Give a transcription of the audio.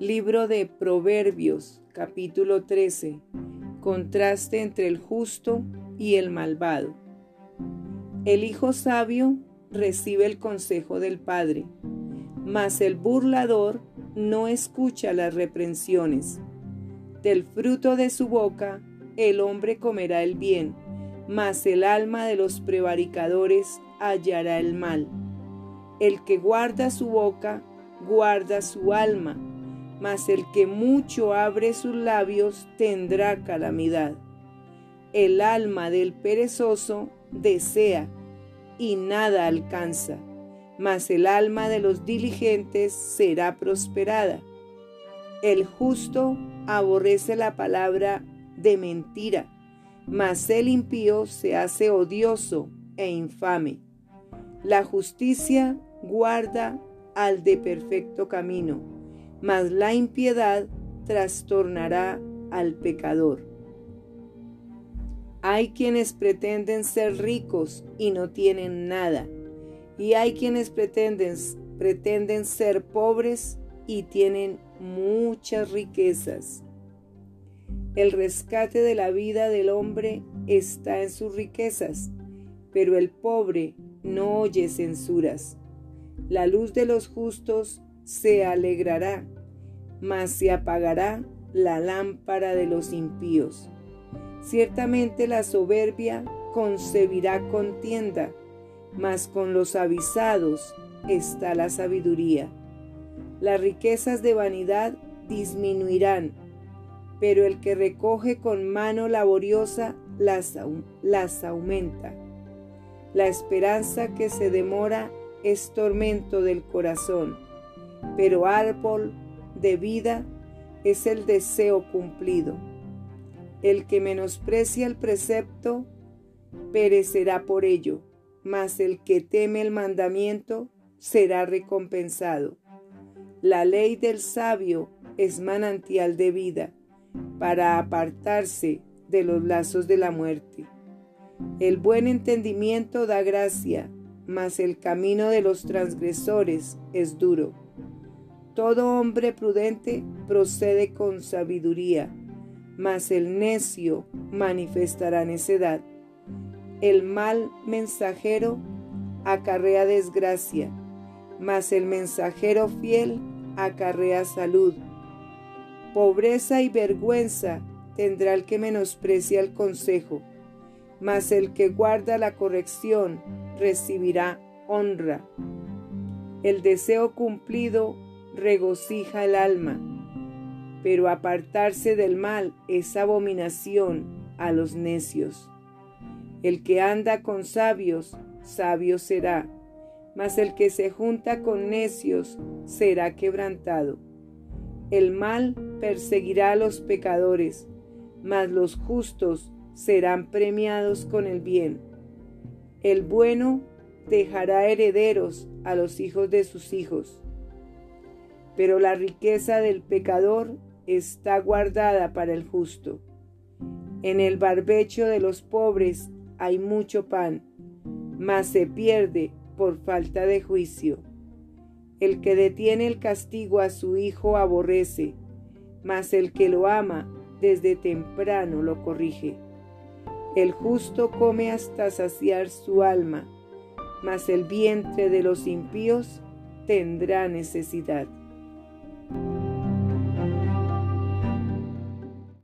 Libro de Proverbios, capítulo 13. Contraste entre el justo y el malvado. El hijo sabio recibe el consejo del padre, mas el burlador no escucha las reprensiones. Del fruto de su boca el hombre comerá el bien, mas el alma de los prevaricadores hallará el mal. El que guarda su boca, guarda su alma mas el que mucho abre sus labios tendrá calamidad. El alma del perezoso desea y nada alcanza, mas el alma de los diligentes será prosperada. El justo aborrece la palabra de mentira, mas el impío se hace odioso e infame. La justicia guarda al de perfecto camino mas la impiedad trastornará al pecador. Hay quienes pretenden ser ricos y no tienen nada, y hay quienes pretenden, pretenden ser pobres y tienen muchas riquezas. El rescate de la vida del hombre está en sus riquezas, pero el pobre no oye censuras. La luz de los justos se alegrará, mas se apagará la lámpara de los impíos. Ciertamente la soberbia concebirá contienda, mas con los avisados está la sabiduría. Las riquezas de vanidad disminuirán, pero el que recoge con mano laboriosa las, las aumenta. La esperanza que se demora es tormento del corazón pero árbol de vida es el deseo cumplido. El que menosprecia el precepto perecerá por ello, mas el que teme el mandamiento será recompensado. La ley del sabio es manantial de vida para apartarse de los lazos de la muerte. El buen entendimiento da gracia, mas el camino de los transgresores es duro. Todo hombre prudente procede con sabiduría, mas el necio manifestará necedad. El mal mensajero acarrea desgracia, mas el mensajero fiel acarrea salud. Pobreza y vergüenza tendrá el que menosprecia el consejo, mas el que guarda la corrección recibirá honra. El deseo cumplido regocija el alma, pero apartarse del mal es abominación a los necios. El que anda con sabios, sabio será, mas el que se junta con necios será quebrantado. El mal perseguirá a los pecadores, mas los justos serán premiados con el bien. El bueno dejará herederos a los hijos de sus hijos pero la riqueza del pecador está guardada para el justo. En el barbecho de los pobres hay mucho pan, mas se pierde por falta de juicio. El que detiene el castigo a su hijo aborrece, mas el que lo ama desde temprano lo corrige. El justo come hasta saciar su alma, mas el vientre de los impíos tendrá necesidad.